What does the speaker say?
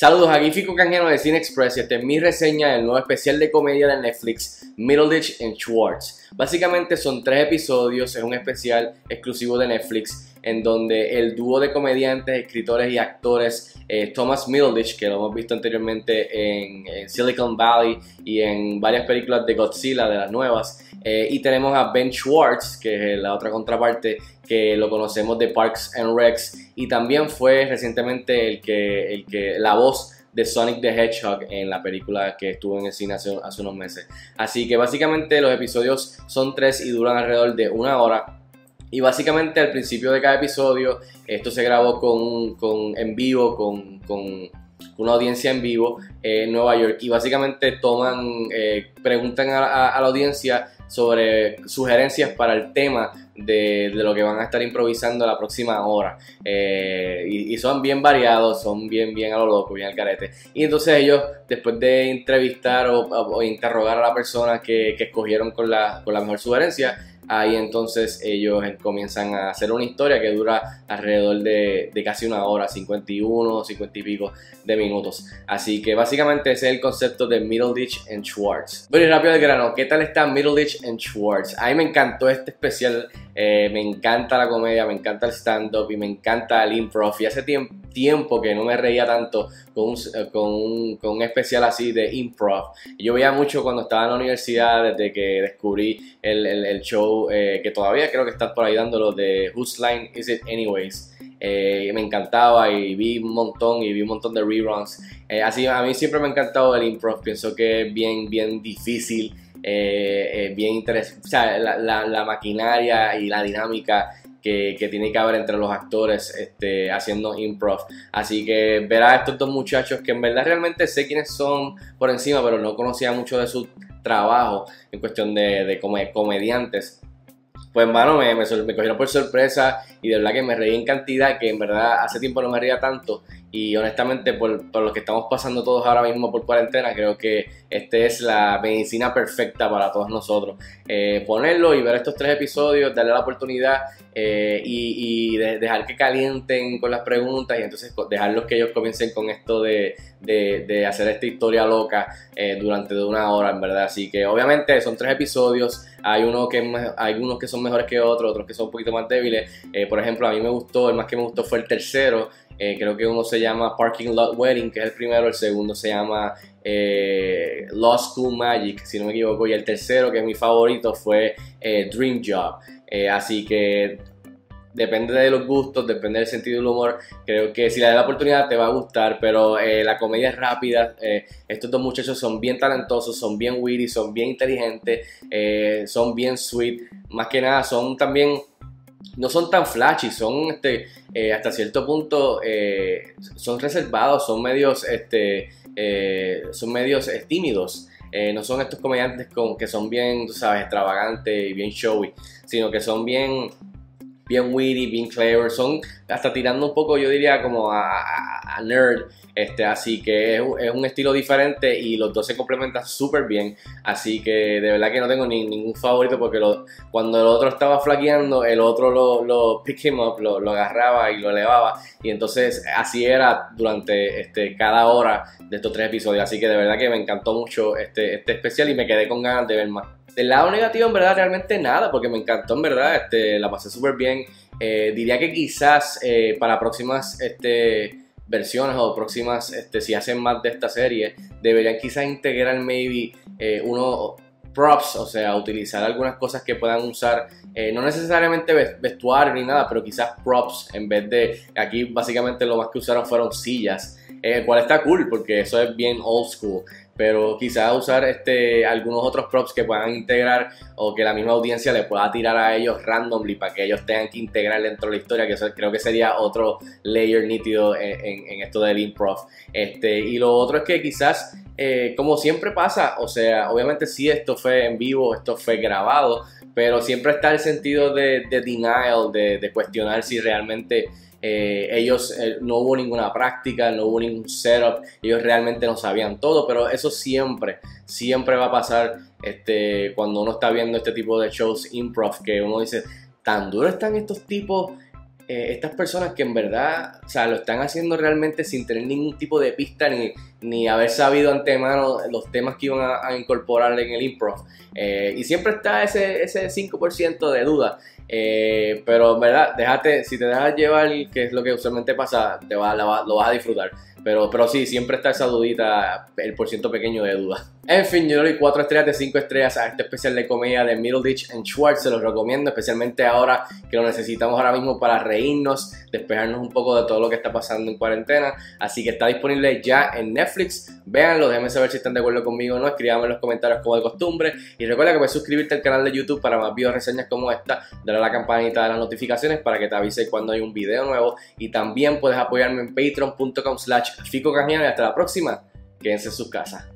Saludos, aquí Fico Canjeno de Cine Express y esta es mi reseña del nuevo especial de comedia de Netflix, Middleditch and Schwartz. Básicamente son tres episodios, es un especial exclusivo de Netflix en donde el dúo de comediantes, escritores y actores eh, Thomas Middleditch, que lo hemos visto anteriormente en, Silicon Valley y en varias películas de Godzilla, de las nuevas, eh, y tenemos a Ben Schwartz, que es la otra contraparte, que lo conocemos de Parks and Recs y también fue recientemente el que, el que la voz de Sonic the Hedgehog en la película que estuvo en el cine hace, unos meses. Así que básicamente los episodios son tres y duran alrededor de una hora. Y básicamente al principio de cada episodio, esto se grabó con, con en vivo, con, con, una audiencia en vivo en Nueva York. Y básicamente toman, eh, preguntan a, la audiencia sobre sugerencias para el tema de, lo que van a estar improvisando la próxima hora. Eh, y, son bien variados, son bien, bien a lo loco, bien al carete. Y entonces ellos, después de entrevistar o, interrogar a la persona que, que escogieron con la, con la mejor sugerencia, ahí entonces ellos comienzan a hacer una historia que dura alrededor de, casi una hora, 51, 50 y pico de minutos. Así que básicamente ese es el concepto de Middleditch and Schwartz. Bueno y rápido de grano, ¿qué tal está Middleditch and Schwartz? A mí me encantó este especial, eh, me encanta la comedia, me encanta el stand-up y me encanta el improv. Y hace tiempo que no me reía tanto con un, eh, con con un especial así de improv. Yo veía mucho cuando estaba en la universidad, desde que descubrí el, el show eh, que todavía creo que están por ahí dándolo de Whose Line Is It Anyways. Eh, me encantaba y vi un montón y vi un montón de reruns. Así a mí siempre me ha encantado el improv, pienso que es bien, bien difícil, bien interesante. O sea, la, maquinaria y la dinámica que, tiene que haber entre los actores este, haciendo improv. Así que ver a estos dos muchachos que en verdad realmente sé quiénes son por encima, pero no conocía mucho de su trabajo en cuestión de, de comediantes pues hermano, me, me, me, cogieron por sorpresa y de verdad que me reí en cantidad, que en verdad hace tiempo no me reía tanto y honestamente por, por lo que estamos pasando todos ahora mismo por cuarentena, creo que esta es la medicina perfecta para todos nosotros. Eh, ponerlo y ver estos tres episodios, darle la oportunidad eh, y, dejar que calienten con las preguntas y entonces dejarlos que ellos comiencen con esto de, de, hacer esta historia loca eh, durante una hora, en verdad. Así que obviamente son tres episodios, hay, uno que, hay unos que son mejores que otros, otros que son un poquito más débiles. por ejemplo, a mí me gustó, el más que me gustó fue el tercero. Eh, creo que uno se llama Parking Lot Wedding, que es el primero. El segundo se llama eh, Law School Magic, si no me equivoco. Y el tercero, que es mi favorito, fue eh, Dream Job. así que depende de los gustos, depende del sentido del humor. Creo que si le das la oportunidad te va a gustar, pero la comedia es rápida. estos dos muchachos son bien talentosos, son bien witty, son bien inteligentes, son bien sweet. Más que nada, son también no son tan flashy, son este, eh, hasta cierto punto eh, son reservados, son medios, este, eh, son medios tímidos. no son estos comediantes con, que son bien, tú sabes, extravagantes y bien showy, sino que son bien, bien witty, bien clever, son hasta tirando un poco, yo diría, como a nerd este, así que es, un estilo diferente y los dos se complementan súper bien. Así que de verdad que no tengo ni, ningún favorito porque lo, cuando el otro estaba flaqueando, el otro lo, lo pick him up, lo, agarraba y lo elevaba. Y entonces así era durante este, cada hora de estos tres episodios. Así que de verdad que me encantó mucho este, este especial y me quedé con ganas de ver más. Del lado negativo, en verdad, realmente nada, porque me encantó, en verdad, este, la pasé súper bien. Eh, diría que quizás eh, para próximas este, versiones o próximas, este, si hacen más de esta serie, deberían quizás integrar maybe eh, uno props, o sea, utilizar algunas cosas que puedan usar, eh, no necesariamente vestuario ni nada, pero quizás props en vez de, aquí básicamente lo más que usaron fueron sillas, el cual está cool porque eso es bien old school pero quizás usar este, algunos otros props que puedan integrar o que la misma audiencia le pueda tirar a ellos randomly para que ellos tengan que integrar dentro de la historia, que creo que sería otro layer nítido en, esto del improv. Este, y lo otro es que quizás, eh, como siempre pasa, o sea, obviamente si esto fue en vivo, esto fue grabado, pero siempre está el sentido de, denial, de, de cuestionar si realmente eh, ellos eh, no hubo ninguna práctica, no hubo ningún setup, ellos realmente no sabían todo, pero eso siempre, siempre va a pasar este, cuando uno está viendo este tipo de shows improv, que uno dice, tan duro están estos tipos eh, estas personas que en verdad, o sea, lo están haciendo realmente sin tener ningún tipo de pista ni, ni haber sabido antemano los temas que iban a, incorporar en el improv. Eh, y siempre está ese, ese 5% de duda. Eh, pero en verdad, déjate, si te dejas llevar, que es lo que usualmente pasa, te va, lo vas a disfrutar. Pero, pero sí, siempre está esa dudita, el porciento pequeño de duda. En fin, yo le doy 4 estrellas de 5 estrellas a este especial de comedia de Middleditch and Schwartz. Se los recomiendo, especialmente ahora que lo necesitamos ahora mismo para reírnos, despejarnos un poco de todo lo que está pasando en cuarentena. Así que está disponible ya en Netflix. Véanlo, déjenme saber si están de acuerdo conmigo o no. Escríbanme en los comentarios como de costumbre. Y recuerda que puedes suscribirte al canal de YouTube para más videos reseñas como esta. Dale a la campanita de las notificaciones para que te avise cuando hay un video nuevo. Y también puedes apoyarme en patreon.com slash Fico y hasta la próxima. Quédense en sus casas.